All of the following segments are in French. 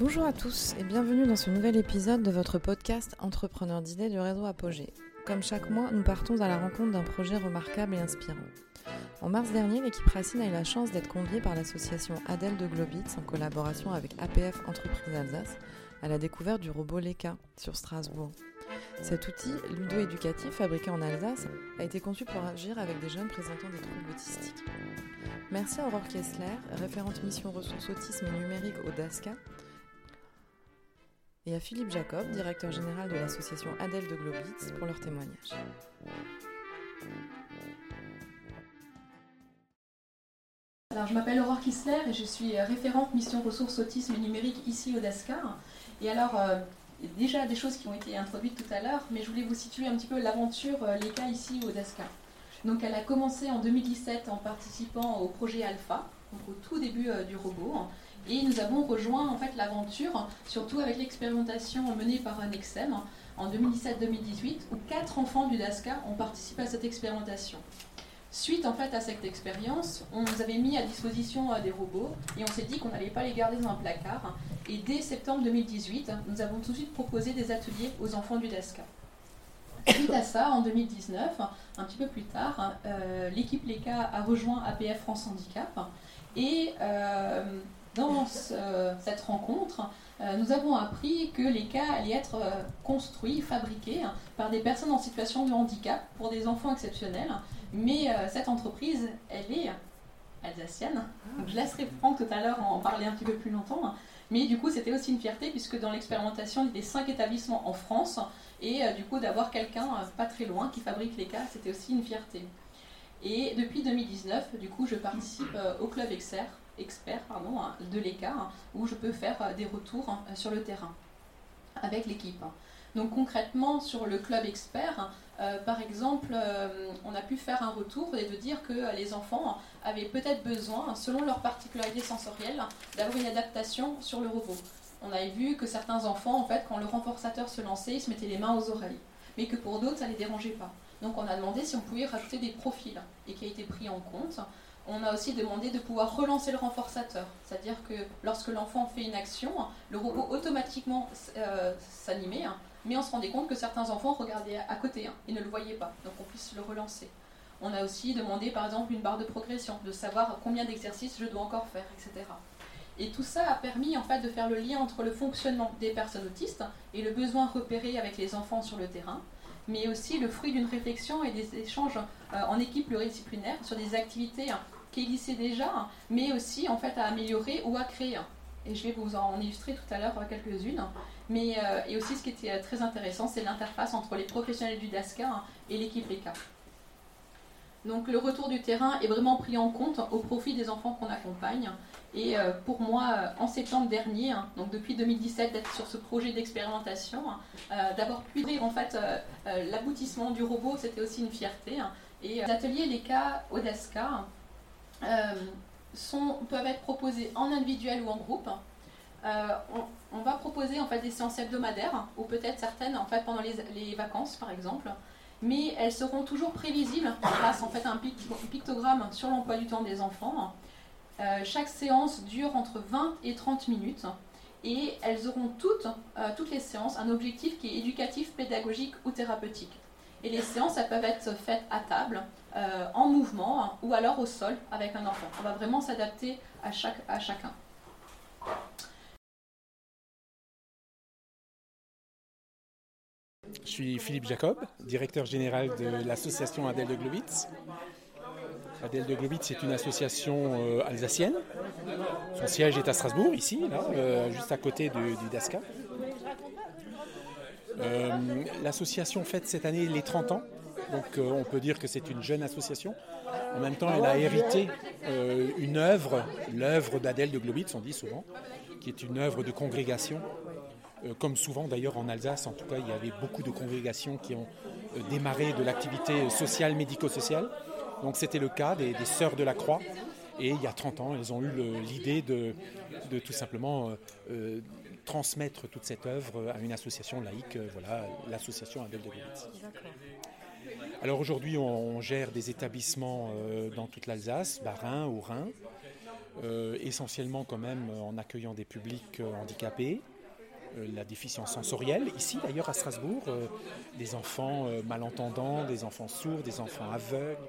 Bonjour à tous et bienvenue dans ce nouvel épisode de votre podcast Entrepreneur d'idées du réseau Apogée. Comme chaque mois, nous partons à la rencontre d'un projet remarquable et inspirant. En mars dernier, l'équipe Racine a eu la chance d'être conviée par l'association Adèle de Globitz en collaboration avec APF Entreprise Alsace à la découverte du robot Leka sur Strasbourg. Cet outil ludo-éducatif fabriqué en Alsace a été conçu pour agir avec des jeunes présentant des troubles autistiques. Merci à Aurore Kessler, référente mission ressources autisme et numérique au DASCA, et à Philippe Jacob, directeur général de l'association Adèle de Globitz, pour leur témoignage. Alors, je m'appelle Aurore Kissler et je suis référente mission ressources autisme et numérique ici au DASCA. Et alors, euh, déjà des choses qui ont été introduites tout à l'heure, mais je voulais vous situer un petit peu l'aventure euh, ici au DASCA. Donc, elle a commencé en 2017 en participant au projet Alpha, donc au tout début euh, du robot. Et nous avons rejoint en fait l'aventure, surtout avec l'expérimentation menée par Nexem en 2017-2018, où quatre enfants du DASCA ont participé à cette expérimentation. Suite en fait à cette expérience, on nous avait mis à disposition euh, des robots et on s'est dit qu'on n'allait pas les garder dans un placard. Et dès septembre 2018, nous avons tout de suite proposé des ateliers aux enfants du DASCA. Suite à ça, en 2019, un petit peu plus tard, euh, l'équipe LECA a rejoint APF France Handicap et euh, dans cette rencontre, nous avons appris que les cas allaient être construits, fabriqués par des personnes en situation de handicap pour des enfants exceptionnels mais euh, cette entreprise, elle est alsacienne. je laisserai Franck tout à l'heure en parler un petit peu plus longtemps. Mais du coup, c'était aussi une fierté puisque dans l'expérimentation, il y avait cinq établissements en France. Et euh, du coup, d'avoir quelqu'un euh, pas très loin qui fabrique les cas, c'était aussi une fierté. Et depuis 2019, du coup, je participe au club expert, expert pardon, hein, de l'ECA, hein, où je peux faire des retours hein, sur le terrain avec l'équipe. Donc concrètement, sur le club expert, euh, par exemple, euh, on a pu faire un retour et de dire que les enfants avaient peut-être besoin, selon leur particularité sensorielle, d'avoir une adaptation sur le robot. On avait vu que certains enfants, en fait, quand le renforçateur se lançait, ils se mettaient les mains aux oreilles, mais que pour d'autres, ça ne les dérangeait pas. Donc on a demandé si on pouvait rajouter des profils et qui a été pris en compte. On a aussi demandé de pouvoir relancer le renforçateur, c'est-à-dire que lorsque l'enfant fait une action, le robot automatiquement euh, s'animait mais on se rendait compte que certains enfants regardaient à côté hein, et ne le voyaient pas, donc on puisse le relancer. On a aussi demandé par exemple une barre de progression, de savoir combien d'exercices je dois encore faire, etc. Et tout ça a permis en fait de faire le lien entre le fonctionnement des personnes autistes et le besoin repéré avec les enfants sur le terrain, mais aussi le fruit d'une réflexion et des échanges euh, en équipe pluridisciplinaire sur des activités hein, qui existaient déjà, mais aussi en fait à améliorer ou à créer. Et je vais vous en illustrer tout à l'heure euh, quelques-unes. Mais, euh, et aussi, ce qui était euh, très intéressant, c'est l'interface entre les professionnels du DASCA hein, et l'équipe ECA. Donc le retour du terrain est vraiment pris en compte au profit des enfants qu'on accompagne. Et pour moi, en septembre dernier, hein, donc depuis 2017, d'être sur ce projet d'expérimentation, d'avoir pu ouvrir en fait l'aboutissement du robot, c'était aussi une fierté. Hein. Et les ateliers l'ECA au DASCA sont, peuvent être proposés en individuel ou en groupe. Euh, on, va proposer en fait des séances hebdomadaires ou peut-être certaines en fait pendant les, vacances par exemple, mais elles seront toujours prévisibles grâce en fait à un pictogramme sur l'emploi du temps des enfants. Euh, chaque séance dure entre 20 et 30 minutes et elles auront toutes, euh, toutes les séances un objectif qui est éducatif, pédagogique ou thérapeutique. Et les séances, elles peuvent être faites à table, en mouvement ou alors au sol avec un enfant. On va vraiment s'adapter à, chaque, à chacun. Je suis Philippe Jacob, directeur général de l'association Adèle de Glowitz. Adèle de Glowitz est une association euh, alsacienne. Son siège est à Strasbourg, ici, euh, juste à côté du, DASCA. Euh, l'association fête cette année les 30 ans, donc on peut dire que c'est une jeune association. En même temps, elle a hérité une œuvre, l'œuvre d'Adèle de Glowitz, on dit souvent, qui est une œuvre de congrégation euh, comme souvent d'ailleurs en Alsace, en tout cas, il y avait beaucoup de congrégations qui ont euh, démarré de l'activité sociale, médico-sociale. Donc c'était le cas des, Sœurs de la Croix. Et il y a 30 ans, elles ont eu l'idée de, tout simplement euh, transmettre toute cette œuvre à une association laïque, voilà, l'association Adèle de Galitz. Alors aujourd'hui, on, gère des établissements dans toute l'Alsace, Barin, Rhin. essentiellement quand même en accueillant des publics handicapés, la déficience sensorielle. Ici, d'ailleurs, à Strasbourg, des enfants malentendants, des enfants sourds, des enfants aveugles,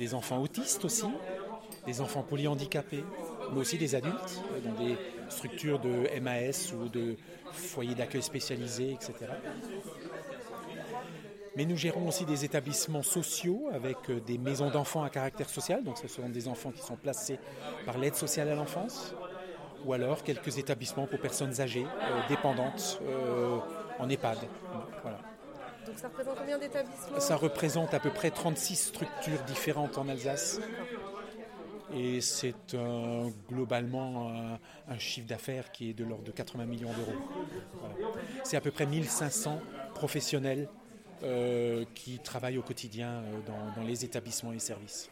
des enfants autistes aussi, des enfants polyhandicapés, mais aussi des adultes dans des structures de MAS ou de foyers d'accueil spécialisés, etc. Mais nous gérons aussi des établissements sociaux avec des maisons d'enfants à caractère social. Donc ce sont des enfants qui sont placés par l'aide sociale à l'enfance. Ou alors quelques établissements pour personnes âgées, dépendantes, en EHPAD. Voilà. Donc ça représente combien d'établissements? Ça représente à peu près 36 structures différentes en Alsace. Et c'est globalement un, chiffre d'affaires qui est de l'ordre de 80 millions d'euros. C'est à peu près 1500 professionnels euh, qui travaillent au quotidien euh, dans, les établissements et services.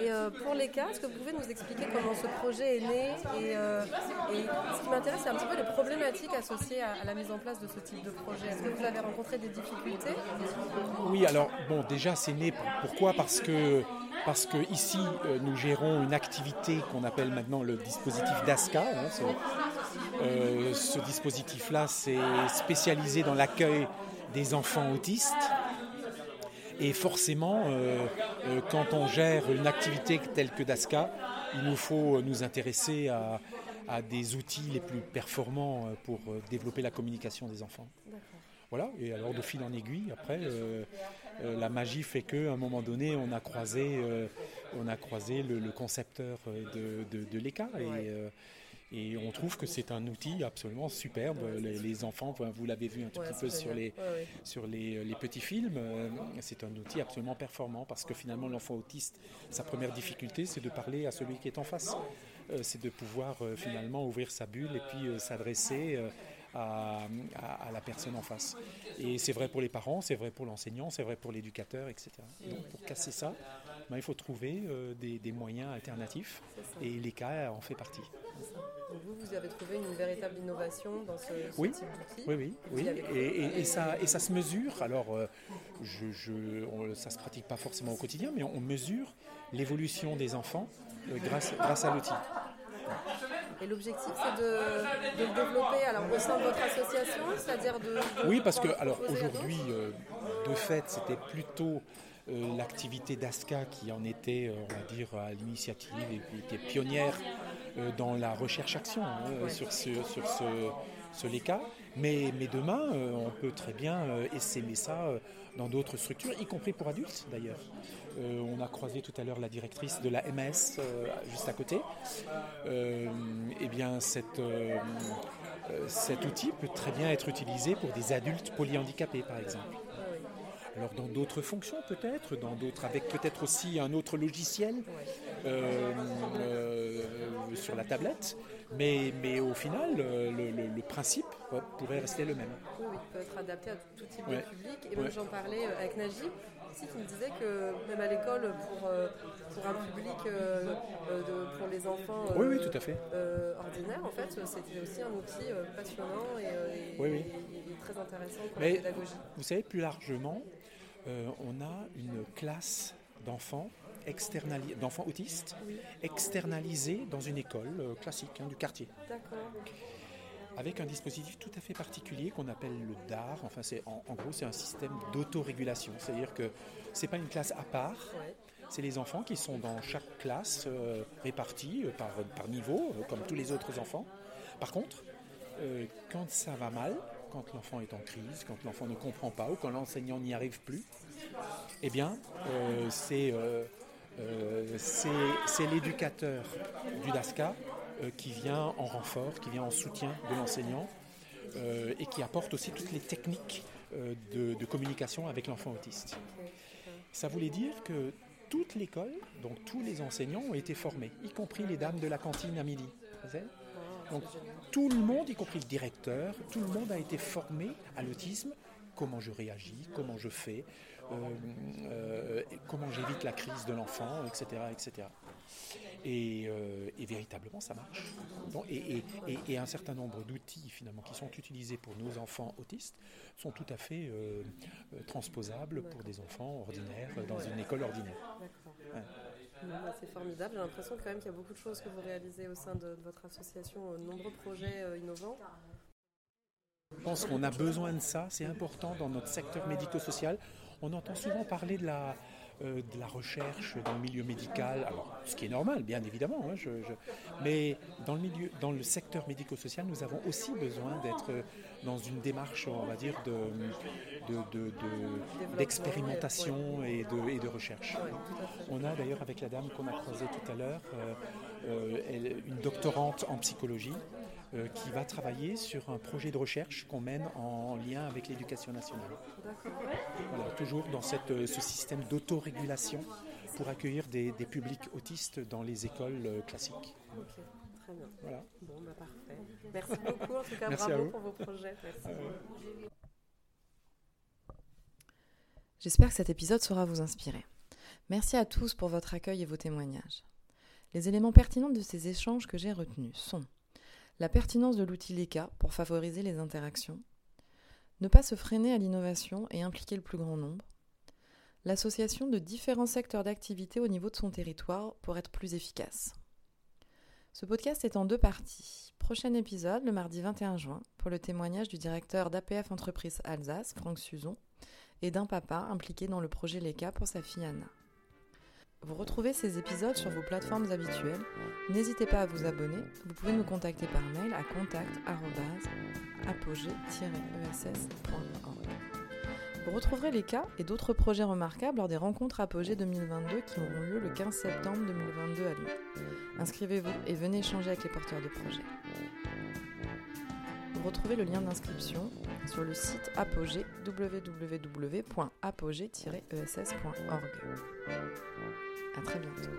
Et euh, pour les cas, est-ce que vous pouvez nous expliquer comment ce projet est né et, ce qui m'intéresse, c'est un petit peu les problématiques associées à, la mise en place de ce type de projet. Est-ce que vous avez rencontré des difficultés? Oui, alors bon, déjà c'est né. Pourquoi? Parce que parce que ici nous gérons une activité qu'on appelle maintenant le dispositif DASCA. Hein, ce dispositif-là, c'est spécialisé dans l'accueil des enfants autistes. Et forcément, euh, euh, quand on gère une activité telle que DASCA, il nous faut nous intéresser à, des outils les plus performants euh, pour développer la communication des enfants. Voilà, et alors de fil en aiguille, après, la magie fait qu'à un moment donné, on a croisé, on a croisé le, concepteur de, de, l'ECA. Et, et on trouve que c'est un outil absolument superbe. Les, enfants, vous l'avez vu un tout petit peu sur, les, sur les, petits films, euh, c'est un outil absolument performant parce que finalement l'enfant autiste, sa première difficulté, c'est de parler à celui qui est en face. Euh, c'est de pouvoir euh, finalement ouvrir sa bulle et puis s'adresser à, la personne en face. Et c'est vrai pour les parents, c'est vrai pour l'enseignant, c'est vrai pour l'éducateur, etc. Donc pour casser ça, ben, il faut trouver des, moyens alternatifs et les cas en fait partie vous, vous avez trouvé une véritable innovation dans ce, oui. type d'outil Oui, oui, oui. Et, ça, et ça se mesure. Alors, euh, je, je, ça ne se pratique pas forcément au quotidien, mais on mesure l'évolution des enfants euh, grâce, grâce à l'outil. Et l'objectif, c'est de, de, le développer alors, au sein de votre association, c'est-à-dire de, Oui, parce que alors aujourd'hui, euh, de fait, c'était plutôt l'activité d'ASCA qui en était, on va dire, à l'initiative et qui était pionnière euh, dans la recherche-action hein, sur ce, sur ce, ce LECA. Mais, mais demain, euh, on peut très bien euh, essaimer ça dans d'autres structures, y compris pour adultes d'ailleurs. on a croisé tout à l'heure la directrice de la MS juste à côté. eh bien, cette, cet outil peut très bien être utilisé pour des adultes polyhandicapés, par exemple. Alors dans d'autres fonctions peut-être, dans d'autres avec peut-être aussi un autre logiciel euh, euh, sur la tablette, mais, mais au final le, le, principe pourrait rester le même. Oui, il peut être adapté à tout type de public. Et même j'en parlais euh, avec Najib aussi qui me disait que même à l'école pour, pour un public de, pour les enfants oui, oui, tout à fait. ordinaires, en fait, c'était aussi un outil passionnant et, et, très intéressant pour la pédagogie. Vous savez, plus largement, euh, on a une classe d'enfants d'enfants autistes externalisés dans une école euh, classique hein, du quartier. Avec un dispositif tout à fait particulier qu'on appelle le DAR. Enfin, c'est en, gros, c'est un système d'autorégulation. C'est-à-dire que c'est pas une classe à part. C'est les enfants qui sont dans chaque classe euh, répartis par, par niveau, comme tous les autres enfants. Par contre, quand ça va mal, quand l'enfant est en crise, quand l'enfant ne comprend pas ou quand l'enseignant n'y arrive plus, eh bien, euh, euh, euh, c'est l'éducateur du DASCA qui vient en renfort, qui vient en soutien de l'enseignant et qui apporte aussi toutes les techniques de, de communication avec l'enfant autiste. Ça voulait dire que toute l'école, donc tous les enseignants ont été formés, y compris les dames de la cantine à midi. Donc tout le monde, y compris le directeur, tout le monde a été formé à l'autisme, comment je réagis, comment je fais, euh, euh, comment j'évite la crise de l'enfant, etc. etc. Euh, et, véritablement, ça marche. et, un certain nombre d'outils finalement qui sont utilisés pour nos enfants autistes sont tout à fait transposable pour des enfants ordinaires dans une école ordinaire. Bah, c'est formidable. J'ai l'impression quand même qu'il y a beaucoup de choses que vous réalisez au sein de, votre association, de nombreux projets innovants. Je pense qu'on a besoin de ça, c'est important dans notre secteur médico-social. On entend souvent parler de la, euh, de la recherche dans le milieu médical, alors ce qui est normal, bien évidemment, hein, mais dans le, milieu, dans le secteur médico-social, nous avons aussi besoin d'être dans une démarche, on va dire, d'expérimentation de, et, de, et de recherche. On a d'ailleurs avec la dame qu'on a croisée tout à l'heure, euh, euh, une doctorante en psychologie euh, qui va travailler sur un projet de recherche qu'on mène en lien avec l'éducation nationale. Voilà, toujours dans cette, euh, ce système d'autorégulation pour accueillir des, des, publics autistes dans les écoles euh, classiques. Ok, très bien. Voilà. Bon, bah, parfait. Merci beaucoup, en tout cas, bravo pour vos projets. J'espère que cet épisode saura vous inspirer. Merci à tous pour votre accueil et vos témoignages. Les éléments pertinents de ces échanges que j'ai retenus sont la pertinence de l'outil LECA pour favoriser les interactions, ne pas se freiner à l'innovation et impliquer le plus grand nombre, l'association de différents secteurs d'activité au niveau de son territoire pour être plus efficace. Ce podcast est en deux parties. Prochain épisode le mardi 21 juin pour le témoignage du directeur d'APF Entreprise Alsace, Franck Suzon, et d'un papa impliqué dans le projet LECA pour sa fille Anna. Vous retrouvez ces épisodes sur vos plateformes habituelles. N'hésitez pas à vous abonner. Vous pouvez nous contacter par mail à contact@apogée-ess.org. Vous retrouverez les cas et d'autres projets remarquables lors des rencontres Apogée 2022 qui auront lieu le 15 septembre 2022 à Lyon. Inscrivez-vous et venez échanger avec les porteurs de projets retrouver le lien d'inscription sur le site Apogée www.apogée-ess.org. À très bientôt.